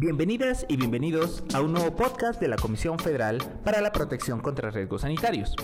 Bienvenidas y bienvenidos a un nuevo podcast de la Comisión Federal para la Protección contra Riesgos Sanitarios.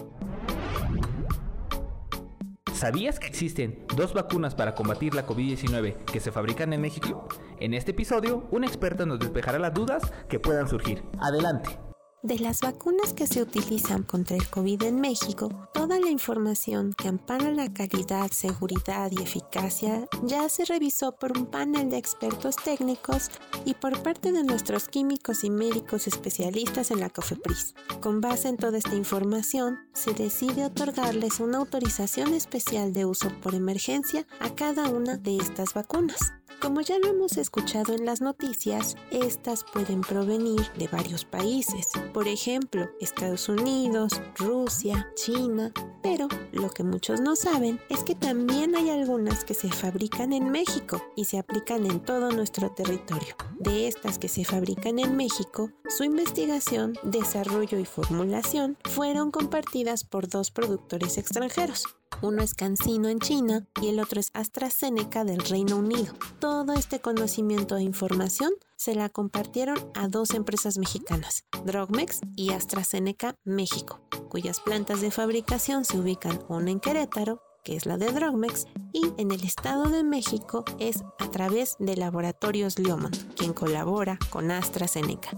¿Sabías que existen dos vacunas para combatir la COVID-19 que se fabrican en México? En este episodio, un experto nos despejará las dudas que puedan surgir. Adelante. De las vacunas que se utilizan contra el COVID en México, toda la información que ampara la calidad, seguridad y eficacia ya se revisó por un panel de expertos técnicos y por parte de nuestros químicos y médicos especialistas en la COFEPRIS. Con base en toda esta información, se decide otorgarles una autorización especial de uso por emergencia a cada una de estas vacunas. Como ya lo hemos escuchado en las noticias, estas pueden provenir de varios países, por ejemplo, Estados Unidos, Rusia, China, pero lo que muchos no saben es que también hay algunas que se fabrican en México y se aplican en todo nuestro territorio. De estas que se fabrican en México, su investigación, desarrollo y formulación fueron compartidas por dos productores extranjeros, uno es CanSino en China y el otro es AstraZeneca del Reino Unido. Todo este conocimiento e información se la compartieron a dos empresas mexicanas, Drogmex y AstraZeneca México, cuyas plantas de fabricación se ubican una en Querétaro, que es la de Drogmex, y en el Estado de México es a través de Laboratorios Liomont, quien colabora con AstraZeneca.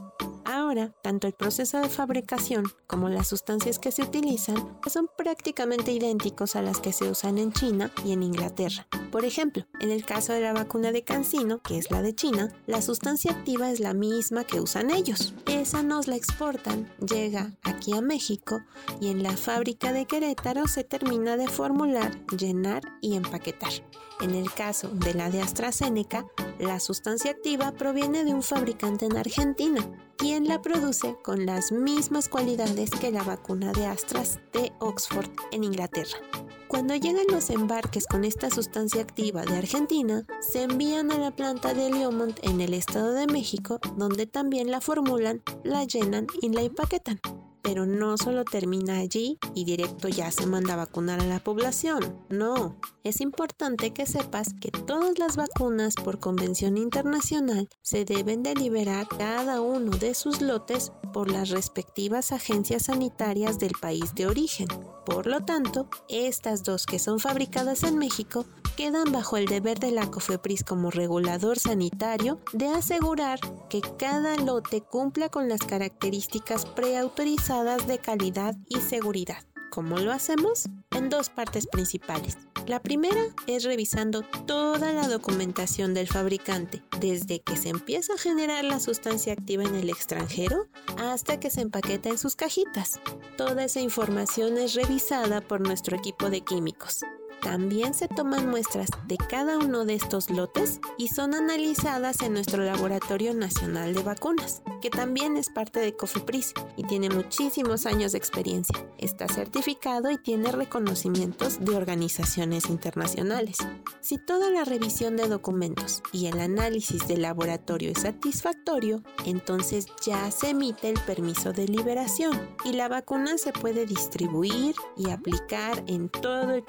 Ahora, tanto el proceso de fabricación como las sustancias que se utilizan son prácticamente idénticos a las que se usan en China y en Inglaterra. Por ejemplo, en el caso de la vacuna de Cancino, que es la de China, la sustancia activa es la misma que usan ellos. Esa nos la exportan, llega aquí a México y en la fábrica de Querétaro se termina de formular, llenar y empaquetar. En el caso de la de AstraZeneca, la sustancia activa proviene de un fabricante en Argentina, quien la produce con las mismas cualidades que la vacuna de Astras de Oxford en Inglaterra. Cuando llegan los embarques con esta sustancia activa de Argentina, se envían a la planta de Leomont en el Estado de México, donde también la formulan, la llenan y la empaquetan. Pero no solo termina allí y directo ya se manda a vacunar a la población. No, es importante que sepas que todas las vacunas por convención internacional se deben de liberar cada uno de sus lotes por las respectivas agencias sanitarias del país de origen. Por lo tanto, estas dos que son fabricadas en México quedan bajo el deber de la COFEPRIS como regulador sanitario de asegurar que cada lote cumpla con las características preautorizadas de calidad y seguridad. ¿Cómo lo hacemos? En dos partes principales. La primera es revisando toda la documentación del fabricante, desde que se empieza a generar la sustancia activa en el extranjero hasta que se empaqueta en sus cajitas. Toda esa información es revisada por nuestro equipo de químicos. También se toman muestras de cada uno de estos lotes y son analizadas en nuestro Laboratorio Nacional de Vacunas, que también es parte de COFEPRIS y tiene muchísimos años de experiencia. Está certificado y tiene reconocimientos de organizaciones internacionales. Si toda la revisión de documentos y el análisis del laboratorio es satisfactorio, entonces ya se emite el permiso de liberación y la vacuna se puede distribuir y aplicar en todo el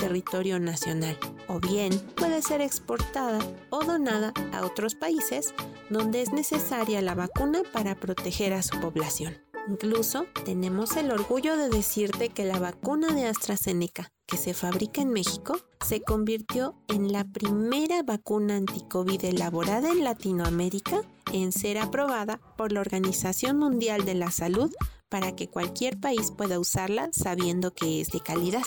nacional, o bien puede ser exportada o donada a otros países donde es necesaria la vacuna para proteger a su población. Incluso tenemos el orgullo de decirte que la vacuna de AstraZeneca que se fabrica en México se convirtió en la primera vacuna anticovid elaborada en Latinoamérica en ser aprobada por la Organización Mundial de la Salud para que cualquier país pueda usarla sabiendo que es de calidad.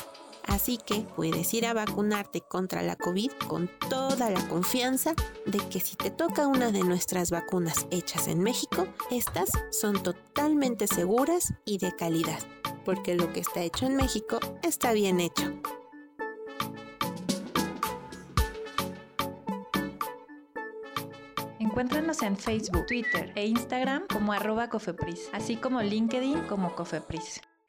Así que puedes ir a vacunarte contra la COVID con toda la confianza de que si te toca una de nuestras vacunas hechas en México, estas son totalmente seguras y de calidad, porque lo que está hecho en México está bien hecho. Encuéntranos en Facebook, Twitter e Instagram como cofepris, así como LinkedIn como cofepris.